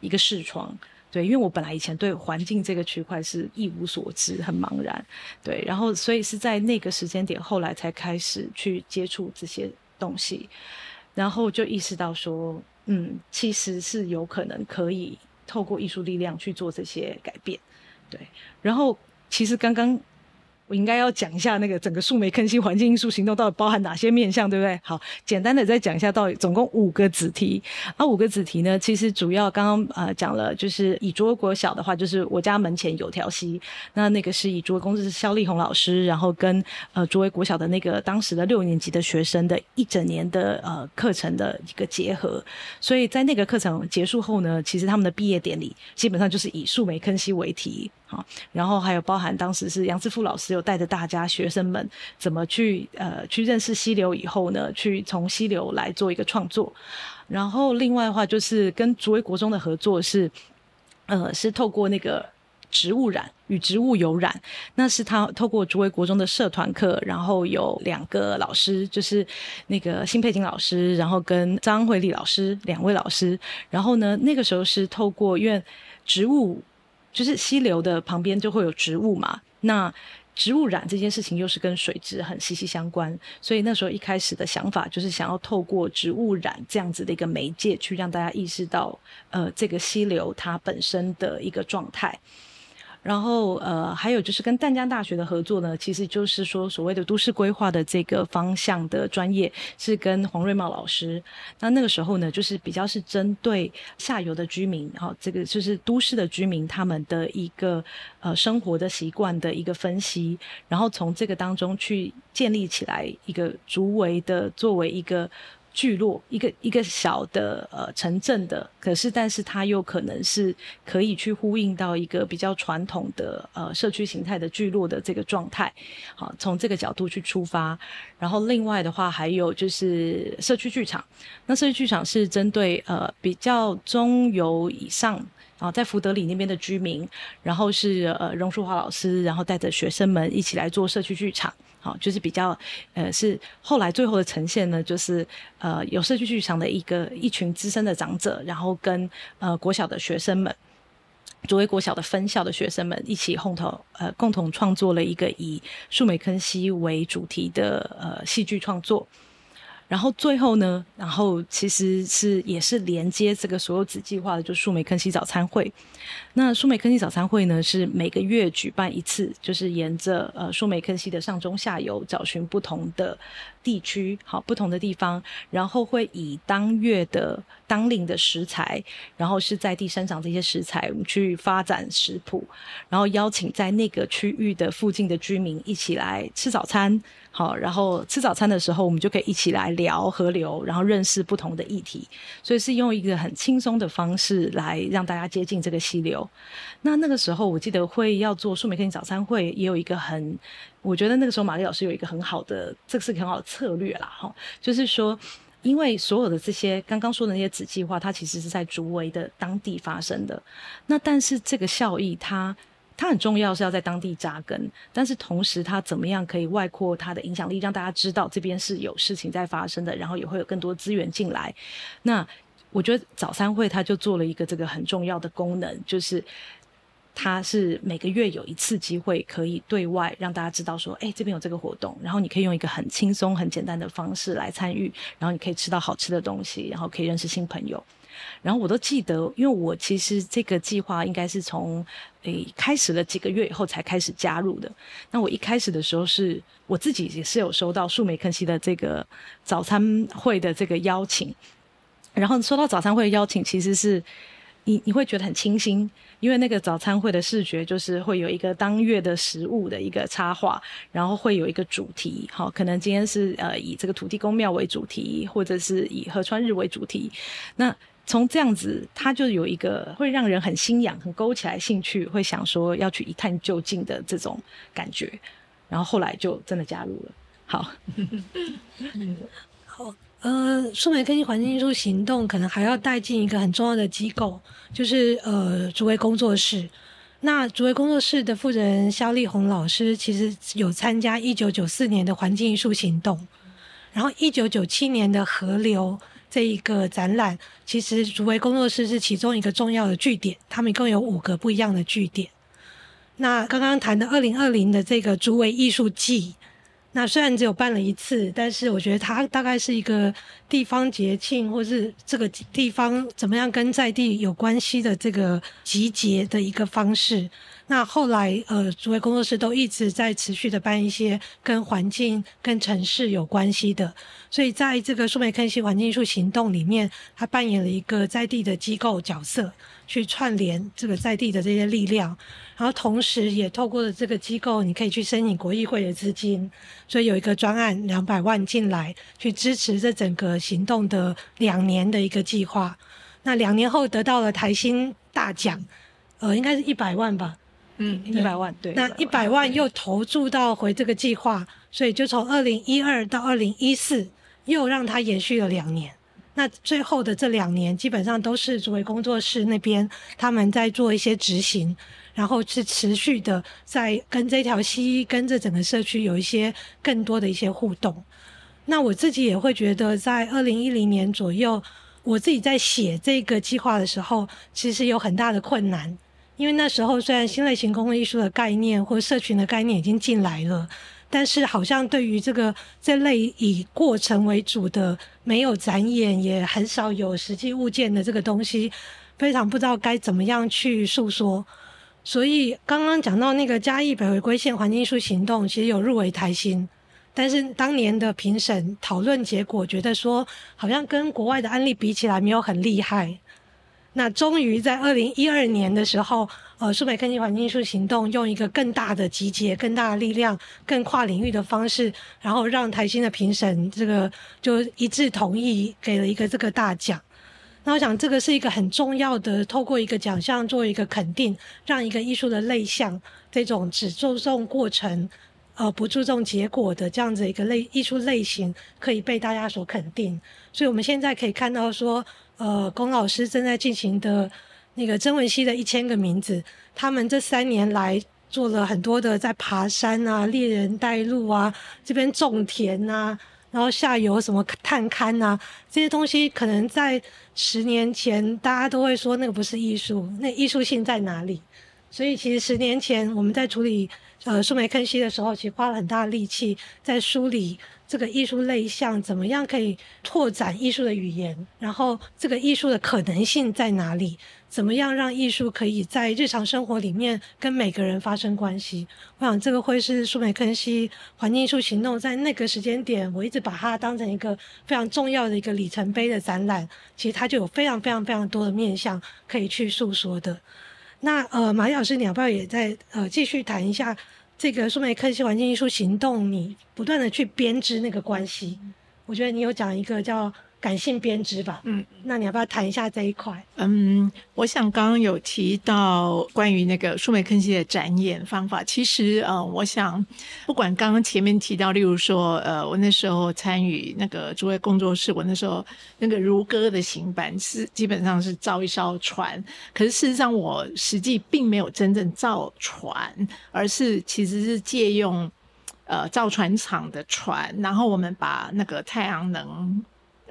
一个视窗。对，因为我本来以前对环境这个区块是一无所知，很茫然。对，然后所以是在那个时间点，后来才开始去接触这些东西，然后就意识到说，嗯，其实是有可能可以透过艺术力量去做这些改变。对，然后其实刚刚。我应该要讲一下那个整个树莓坑溪环境因素行动到底包含哪些面向，对不对？好，简单的再讲一下，到底总共五个子题。啊，五个子题呢，其实主要刚刚呃讲了，就是以竹围国小的话，就是我家门前有条溪，那那个是以竹围公司是肖丽红老师，然后跟呃竹围国小的那个当时的六年级的学生的一整年的呃课程的一个结合，所以在那个课程结束后呢，其实他们的毕业典礼基本上就是以树莓坑溪为题。然后还有包含当时是杨志富老师有带着大家学生们怎么去呃去认识溪流以后呢，去从溪流来做一个创作。然后另外的话就是跟竹围国中的合作是，呃是透过那个植物染与植物有染，那是他透过竹围国中的社团课，然后有两个老师，就是那个辛佩金老师，然后跟张慧丽老师两位老师，然后呢那个时候是透过因为植物。就是溪流的旁边就会有植物嘛，那植物染这件事情又是跟水质很息息相关，所以那时候一开始的想法就是想要透过植物染这样子的一个媒介，去让大家意识到，呃，这个溪流它本身的一个状态。然后，呃，还有就是跟淡江大学的合作呢，其实就是说所谓的都市规划的这个方向的专业是跟黄瑞茂老师。那那个时候呢，就是比较是针对下游的居民，哈，这个就是都市的居民他们的一个呃生活的习惯的一个分析，然后从这个当中去建立起来一个竹围的作为一个。聚落一个一个小的呃城镇的，可是但是它又可能是可以去呼应到一个比较传统的呃社区形态的聚落的这个状态，好从这个角度去出发，然后另外的话还有就是社区剧场，那社区剧场是针对呃比较中游以上啊在福德里那边的居民，然后是呃荣淑华老师，然后带着学生们一起来做社区剧场。好，就是比较，呃，是后来最后的呈现呢，就是呃，有社区剧场的一个一群资深的长者，然后跟呃国小的学生们，作为国小的分校的学生们一起共同呃共同创作了一个以树美坑溪为主题的呃戏剧创作。然后最后呢，然后其实是也是连接这个所有子计划的，就树莓坑溪早餐会。那树莓坑溪早餐会呢，是每个月举办一次，就是沿着呃树莓坑溪的上中下游，找寻不同的地区，好不同的地方，然后会以当月的当令的食材，然后是在地生长这些食材，我们去发展食谱，然后邀请在那个区域的附近的居民一起来吃早餐。好，然后吃早餐的时候，我们就可以一起来聊河流，然后认识不同的议题，所以是用一个很轻松的方式来让大家接近这个溪流。那那个时候，我记得会要做树莓坑早餐会，也有一个很，我觉得那个时候玛丽老师有一个很好的，这个是很好的策略啦，哈，就是说，因为所有的这些刚刚说的那些子计划，它其实是在竹围的当地发生的，那但是这个效益它。它很重要，是要在当地扎根，但是同时它怎么样可以外扩它的影响力，让大家知道这边是有事情在发生的，然后也会有更多资源进来。那我觉得早餐会它就做了一个这个很重要的功能，就是它是每个月有一次机会可以对外让大家知道说，哎，这边有这个活动，然后你可以用一个很轻松、很简单的方式来参与，然后你可以吃到好吃的东西，然后可以认识新朋友。然后我都记得，因为我其实这个计划应该是从诶开始了几个月以后才开始加入的。那我一开始的时候是我自己也是有收到树莓肯西的这个早餐会的这个邀请，然后收到早餐会的邀请，其实是你你会觉得很清新，因为那个早餐会的视觉就是会有一个当月的食物的一个插画，然后会有一个主题，好，可能今天是呃以这个土地公庙为主题，或者是以河川日为主题，那。从这样子，他就有一个会让人很心痒、很勾起来兴趣，会想说要去一探究竟的这种感觉，然后后来就真的加入了。好，<laughs> 好，呃，数媒科技环境艺术行动可能还要带进一个很重要的机构，就是呃，竹围工作室。那竹围工作室的负责人肖丽红老师，其实有参加一九九四年的环境艺术行动，然后一九九七年的河流。这一个展览，其实竹围工作室是其中一个重要的据点，他们一共有五个不一样的据点。那刚刚谈的二零二零的这个竹围艺术季，那虽然只有办了一次，但是我觉得它大概是一个地方节庆，或是这个地方怎么样跟在地有关系的这个集结的一个方式。那后来，呃，竹围工作室都一直在持续的办一些跟环境、跟城市有关系的，所以在这个树莓科技环境艺术行动里面，它扮演了一个在地的机构角色，去串联这个在地的这些力量，然后同时也透过了这个机构，你可以去申请国议会的资金，所以有一个专案两百万进来，去支持这整个行动的两年的一个计划。那两年后得到了台新大奖，呃，应该是一百万吧。嗯，一百万对，那一百万又投注到回这个计划，所以就从二零一二到二零一四，又让它延续了两年。那最后的这两年，基本上都是作为工作室那边他们在做一些执行，然后是持续的在跟这条溪、跟着整个社区有一些更多的一些互动。那我自己也会觉得，在二零一零年左右，我自己在写这个计划的时候，其实有很大的困难。因为那时候虽然新类型公共艺术的概念或社群的概念已经进来了，但是好像对于这个这类以过程为主的、没有展演也很少有实际物件的这个东西，非常不知道该怎么样去诉说。所以刚刚讲到那个嘉义北回归线环境艺术行动，其实有入围台新，但是当年的评审讨论结果觉得说，好像跟国外的案例比起来没有很厉害。那终于在二零一二年的时候，呃，数美科技环境艺术行动用一个更大的集结、更大的力量、更跨领域的方式，然后让台新的评审这个就一致同意，给了一个这个大奖。那我想这个是一个很重要的，透过一个奖项做一个肯定，让一个艺术的类项这种只注重过程，呃，不注重结果的这样子一个类艺术类型，可以被大家所肯定。所以我们现在可以看到说。呃，龚老师正在进行的那个曾文熙的一千个名字，他们这三年来做了很多的在爬山啊、猎人带路啊、这边种田啊，然后下游什么探勘啊，这些东西可能在十年前大家都会说那个不是艺术，那艺术性在哪里？所以其实十年前我们在处理呃树莓坑溪的时候，其实花了很大的力气在梳理。这个艺术类项怎么样可以拓展艺术的语言？然后这个艺术的可能性在哪里？怎么样让艺术可以在日常生活里面跟每个人发生关系？我想这个会是苏美坑西环境艺术行动在那个时间点，我一直把它当成一个非常重要的一个里程碑的展览。其实它就有非常非常非常多的面向可以去诉说的。那呃，马老师，你要不要也在呃继续谈一下？这个数媒科技环境艺术行动，你不断的去编织那个关系，我觉得你有讲一个叫。感性编织吧，嗯，那你要不要谈一下这一块？嗯，我想刚刚有提到关于那个数媒科技的展演方法，其实呃，我想不管刚刚前面提到，例如说呃，我那时候参与那个诸位工作室，我那时候那个如歌的行板是基本上是造一艘船，可是事实上我实际并没有真正造船，而是其实是借用呃造船厂的船，然后我们把那个太阳能。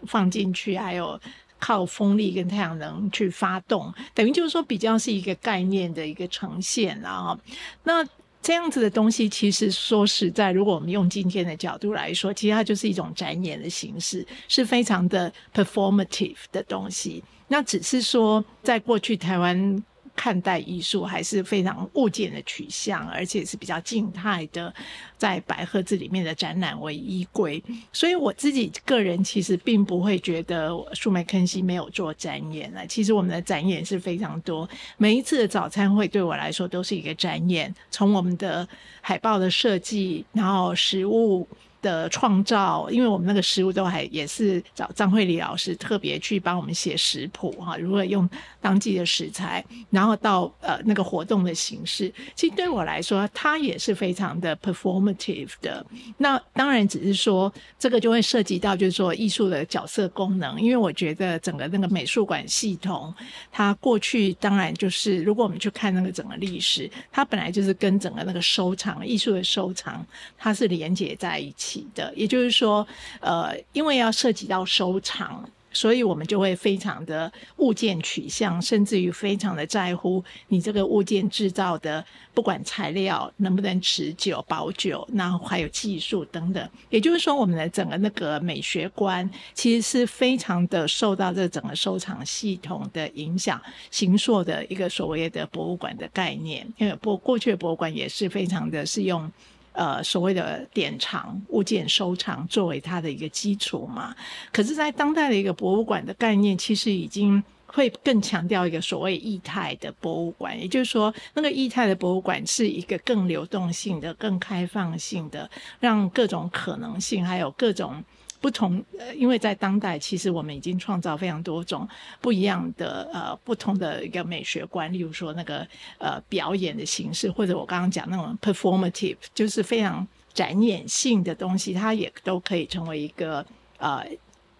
放进去，还有靠风力跟太阳能去发动，等于就是说比较是一个概念的一个呈现啊。那这样子的东西，其实说实在，如果我们用今天的角度来说，其实它就是一种展演的形式，是非常的 performative 的东西。那只是说，在过去台湾。看待艺术还是非常物件的取向，而且是比较静态的，在白盒子里面的展览为依归。所以我自己个人其实并不会觉得数枚坑西没有做展演了。其实我们的展演是非常多，每一次的早餐会对我来说都是一个展演，从我们的海报的设计，然后食物。的创造，因为我们那个食物都还也是找张慧丽老师特别去帮我们写食谱哈，如何用当季的食材，然后到呃那个活动的形式，其实对我来说，它也是非常的 performative 的。那当然只是说这个就会涉及到就是说艺术的角色功能，因为我觉得整个那个美术馆系统，它过去当然就是如果我们去看那个整个历史，它本来就是跟整个那个收藏艺术的收藏，它是连接在一起。的，也就是说，呃，因为要涉及到收藏，所以我们就会非常的物件取向，甚至于非常的在乎你这个物件制造的，不管材料能不能持久保久，然后还有技术等等。也就是说，我们的整个那个美学观，其实是非常的受到这整个收藏系统的影响，形塑的一个所谓的博物馆的概念。因为博过去的博物馆也是非常的是用。呃，所谓的典藏物件收藏作为它的一个基础嘛，可是，在当代的一个博物馆的概念，其实已经会更强调一个所谓异态的博物馆，也就是说，那个异态的博物馆是一个更流动性的、更开放性的，让各种可能性还有各种。不同，呃，因为在当代，其实我们已经创造非常多种不一样的呃不同的一个美学观，例如说那个呃表演的形式，或者我刚刚讲那种 performative，就是非常展演性的东西，它也都可以成为一个呃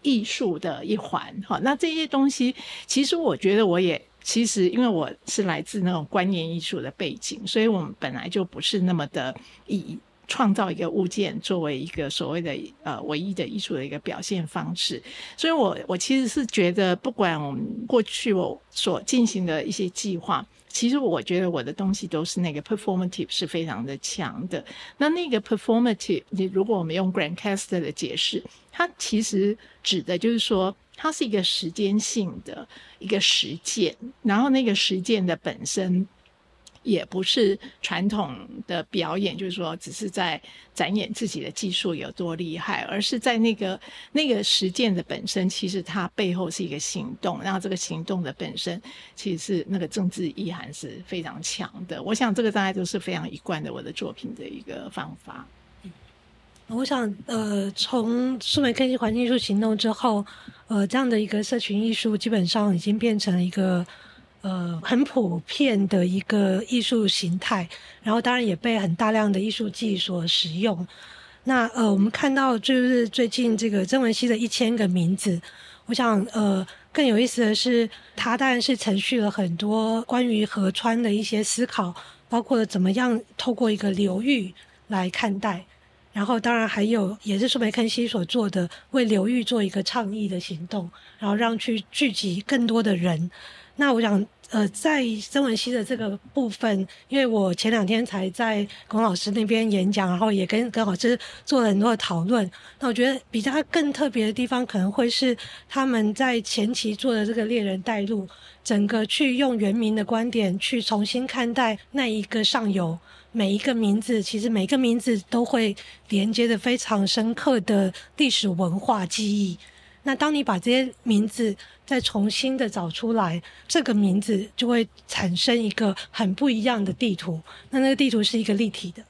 艺术的一环。好，那这些东西，其实我觉得我也其实因为我是来自那种观念艺术的背景，所以我们本来就不是那么的以。创造一个物件作为一个所谓的呃唯一的艺术的一个表现方式，所以我我其实是觉得，不管我们过去我所进行的一些计划，其实我觉得我的东西都是那个 performative 是非常的强的。那那个 performative，你如果我们用 Grand Caster 的解释，它其实指的就是说，它是一个时间性的一个实践，然后那个实践的本身。也不是传统的表演，就是说只是在展演自己的技术有多厉害，而是在那个那个实践的本身，其实它背后是一个行动，然后这个行动的本身其实是那个政治意涵是非常强的。我想这个大家都是非常一贯的我的作品的一个方法。我想，呃，从数媒科技环境艺术行动之后，呃，这样的一个社群艺术基本上已经变成了一个。呃，很普遍的一个艺术形态，然后当然也被很大量的艺术技所使用。那呃，我们看到就是最近这个曾文熙的一千个名字，我想呃更有意思的是，他当然是程序了很多关于河川的一些思考，包括怎么样透过一个流域来看待，然后当然还有也是苏梅肯西所做的为流域做一个倡议的行动，然后让去聚集更多的人。那我想，呃，在曾文熙的这个部分，因为我前两天才在龚老师那边演讲，然后也跟跟老师做了很多的讨论。那我觉得比他更特别的地方，可能会是他们在前期做的这个猎人带路，整个去用原民的观点去重新看待那一个上游每一个名字，其实每个名字都会连接的非常深刻的历史文化记忆。那当你把这些名字再重新的找出来，这个名字就会产生一个很不一样的地图。那那个地图是一个立体的，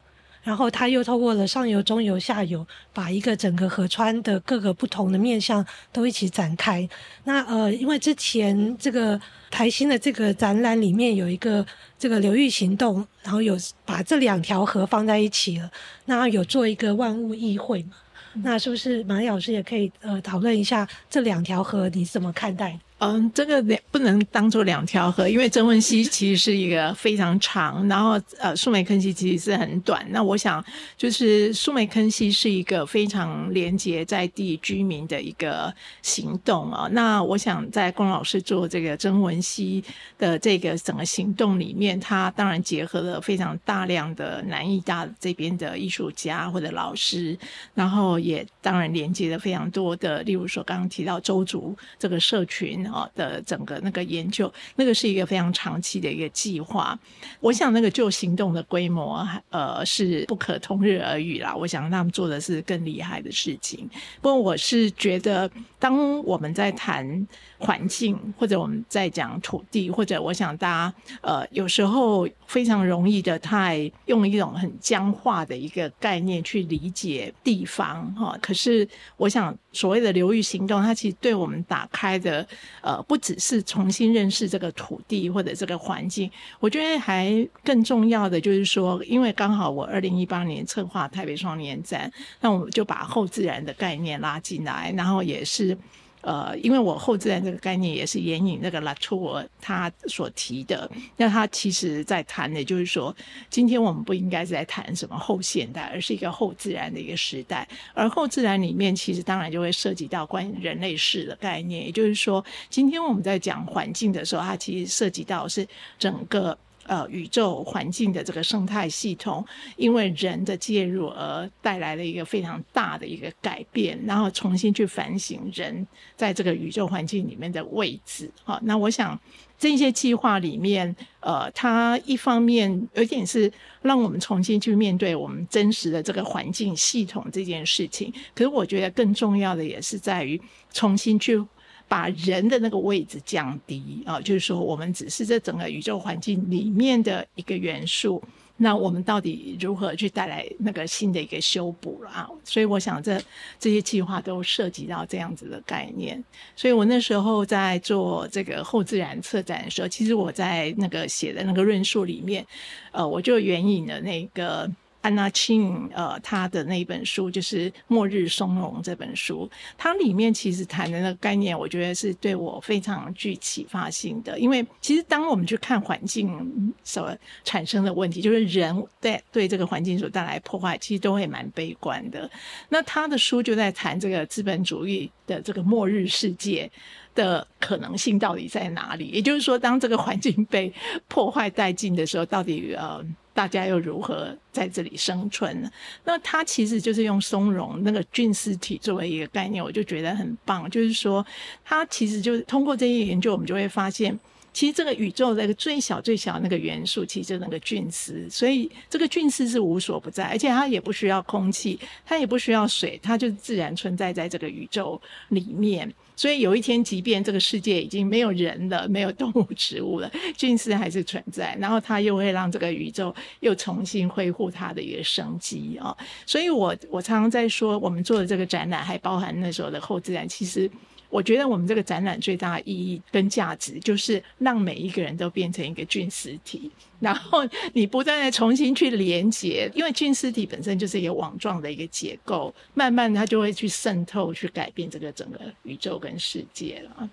然后它又透过了上游、中游、下游，把一个整个河川的各个不同的面向都一起展开。那呃，因为之前这个台新的这个展览里面有一个这个流域行动，然后有把这两条河放在一起了，那有做一个万物议会嘛。那是不是马丽老师也可以呃讨论一下这两条河你怎么看待？嗯，这个两不能当做两条河，因为曾文溪其实是一个非常长，然后呃，苏梅坑溪其实是很短。那我想，就是苏梅坑溪是一个非常连接在地居民的一个行动啊。那我想，在龚老师做这个曾文溪的这个整个行动里面，他当然结合了非常大量的南艺大这边的艺术家或者老师，然后也当然连接了非常多的，例如说刚刚提到周族这个社群哦。的整个那个研究，那个是一个非常长期的一个计划。我想那个就行动的规模，呃，是不可同日而语啦。我想他们做的是更厉害的事情。不过我是觉得，当我们在谈环境，或者我们在讲土地，或者我想大家呃，有时候非常容易的太用一种很僵化的一个概念去理解地方哈。可是我想所谓的流域行动，它其实对我们打开的。呃，不只是重新认识这个土地或者这个环境，我觉得还更重要的就是说，因为刚好我二零一八年策划台北双年展，那我们就把后自然的概念拉进来，然后也是。呃，因为我后自然这个概念也是援引那个拉图尔他所提的，那他其实在谈的，就是说，今天我们不应该是在谈什么后现代，而是一个后自然的一个时代。而后自然里面，其实当然就会涉及到关于人类史的概念，也就是说，今天我们在讲环境的时候，它其实涉及到是整个。呃，宇宙环境的这个生态系统，因为人的介入而带来了一个非常大的一个改变，然后重新去反省人在这个宇宙环境里面的位置。好，那我想这些计划里面，呃，它一方面有点是让我们重新去面对我们真实的这个环境系统这件事情，可是我觉得更重要的也是在于重新去。把人的那个位置降低啊，就是说，我们只是这整个宇宙环境里面的一个元素，那我们到底如何去带来那个新的一个修补了啊？所以，我想这这些计划都涉及到这样子的概念。所以我那时候在做这个后自然策展的时候，其实我在那个写的那个论述里面，呃，我就援引了那个。安娜庆，呃，他的那一本书就是《末日松茸》这本书，它里面其实谈的那个概念，我觉得是对我非常具启发性的。因为其实当我们去看环境所产生的问题，就是人对对这个环境所带来破坏，其实都会蛮悲观的。那他的书就在谈这个资本主义的这个末日世界的可能性到底在哪里？也就是说，当这个环境被破坏殆尽的时候，到底呃？大家又如何在这里生存呢？那它其实就是用松茸那个菌丝体作为一个概念，我就觉得很棒。就是说，它其实就是通过这些研究，我们就会发现，其实这个宇宙那个最小最小那个元素，其实就那个菌丝。所以这个菌丝是无所不在，而且它也不需要空气，它也不需要水，它就自然存在在这个宇宙里面。所以有一天，即便这个世界已经没有人了，没有动物、植物了，<laughs> 菌丝还是存在。然后它又会让这个宇宙又重新恢复它的一个生机啊！所以我我常常在说，我们做的这个展览还包含那时候的后自然，其实。我觉得我们这个展览最大的意义跟价值，就是让每一个人都变成一个菌丝体，然后你不断的重新去连接，因为菌丝体本身就是一个网状的一个结构，慢慢它就会去渗透，去改变这个整个宇宙跟世界了。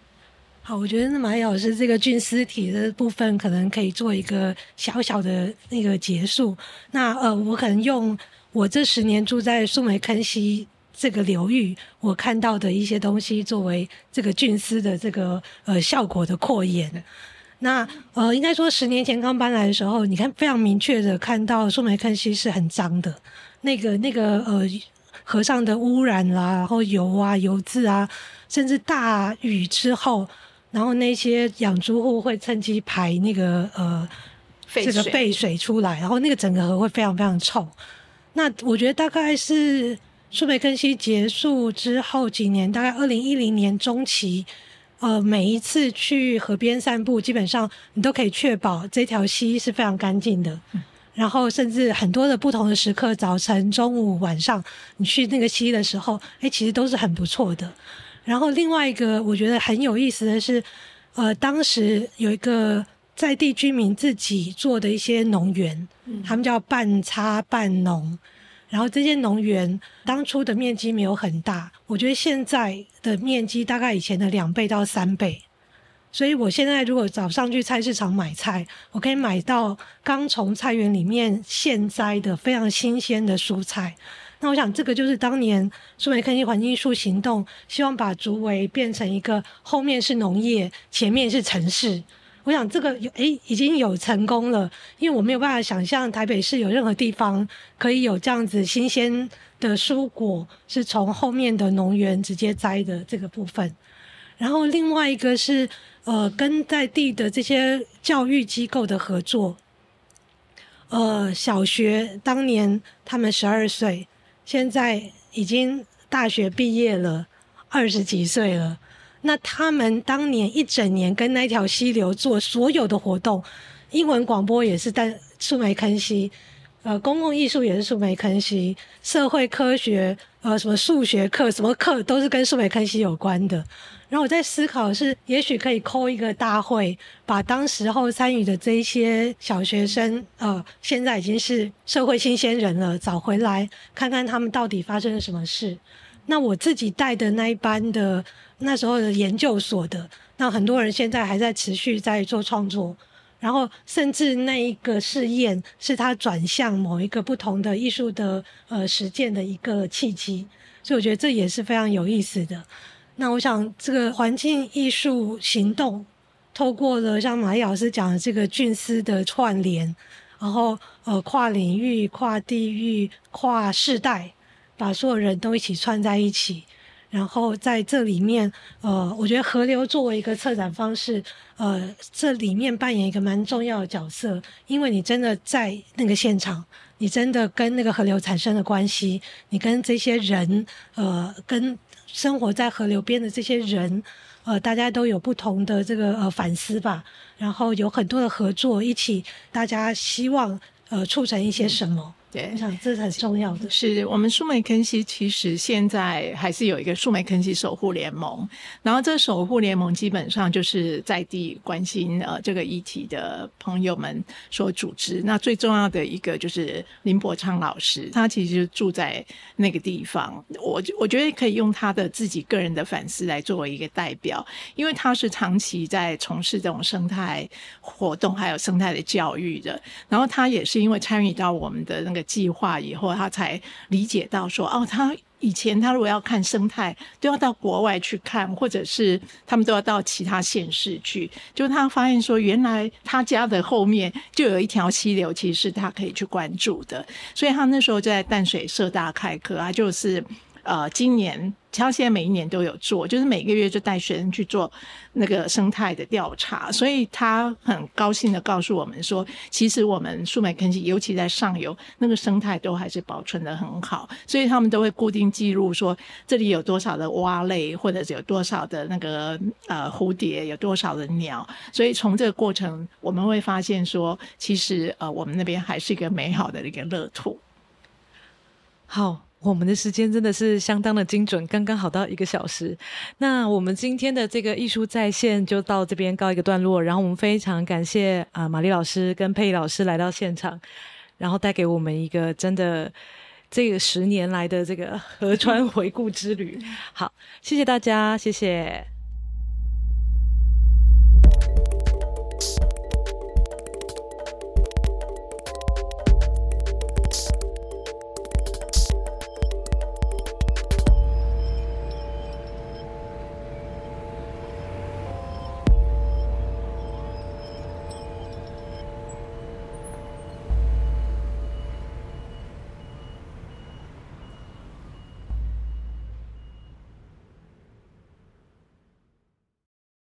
好，我觉得那马老师这个菌丝体的部分，可能可以做一个小小的那个结束。那呃，我可能用我这十年住在树梅坑溪。这个流域，我看到的一些东西，作为这个菌丝的这个呃效果的扩延。那呃，应该说十年前刚搬来的时候，你看非常明确的看到树梅坑溪是很脏的，那个那个呃河上的污染啦，然后油啊油渍啊，甚至大雨之后，然后那些养猪户会趁机排那个呃这个废水出来，然后那个整个河会非常非常臭。那我觉得大概是。树莓坑溪结束之后几年，大概二零一零年中期，呃，每一次去河边散步，基本上你都可以确保这条溪是非常干净的。然后，甚至很多的不同的时刻，早晨、中午、晚上，你去那个溪的时候，哎，其实都是很不错的。然后，另外一个我觉得很有意思的是，呃，当时有一个在地居民自己做的一些农园，他们叫半插半农。然后这些农园当初的面积没有很大，我觉得现在的面积大概以前的两倍到三倍。所以我现在如果早上去菜市场买菜，我可以买到刚从菜园里面现摘的非常新鲜的蔬菜。那我想，这个就是当年苏梅科技环境艺术行动，希望把竹围变成一个后面是农业，前面是城市。我想这个有诶已经有成功了，因为我没有办法想象台北市有任何地方可以有这样子新鲜的蔬果是从后面的农园直接摘的这个部分。然后另外一个是呃跟在地的这些教育机构的合作，呃小学当年他们十二岁。现在已经大学毕业了，二十几岁了。那他们当年一整年跟那条溪流做所有的活动，英文广播也是在树梅坑溪，呃，公共艺术也是树梅坑溪，社会科学，呃，什么数学课，什么课都是跟树梅坑溪有关的。然后我在思考是，也许可以扣一个大会，把当时候参与的这些小学生，呃，现在已经是社会新鲜人了，找回来看看他们到底发生了什么事。那我自己带的那一班的那时候的研究所的，那很多人现在还在持续在做创作，然后甚至那一个试验是他转向某一个不同的艺术的呃实践的一个契机，所以我觉得这也是非常有意思的。那我想，这个环境艺术行动，透过了像马丽老师讲的这个菌丝的串联，然后呃跨领域、跨地域、跨世代，把所有人都一起串在一起。然后在这里面，呃，我觉得河流作为一个策展方式，呃，这里面扮演一个蛮重要的角色，因为你真的在那个现场，你真的跟那个河流产生了关系，你跟这些人，呃，跟。生活在河流边的这些人，呃，大家都有不同的这个呃反思吧，然后有很多的合作，一起大家希望呃促成一些什么。对，我想这是很重要的。是我们树莓坑溪其实现在还是有一个树莓坑溪守护联盟，然后这守护联盟基本上就是在地关心呃这个议题的朋友们所组织。那最重要的一个就是林伯昌老师，他其实住在那个地方，我我觉得可以用他的自己个人的反思来作为一个代表，因为他是长期在从事这种生态活动还有生态的教育的，然后他也是因为参与到我们的那个。计划以后，他才理解到说，哦，他以前他如果要看生态，都要到国外去看，或者是他们都要到其他县市去。就他发现说，原来他家的后面就有一条溪流，其实是他可以去关注的。所以他那时候就在淡水社大开课啊，就是呃，今年。他现在每一年都有做，就是每个月就带学生去做那个生态的调查，所以他很高兴的告诉我们说，其实我们树莓坑溪，尤其在上游那个生态都还是保存的很好，所以他们都会固定记录说这里有多少的蛙类，或者是有多少的那个呃蝴蝶，有多少的鸟，所以从这个过程我们会发现说，其实呃我们那边还是一个美好的一个乐土。好。我们的时间真的是相当的精准，刚刚好到一个小时。那我们今天的这个艺术在线就到这边告一个段落。然后我们非常感谢啊，玛丽老师跟佩老师来到现场，然后带给我们一个真的这个十年来的这个河川回顾之旅。好，谢谢大家，谢谢。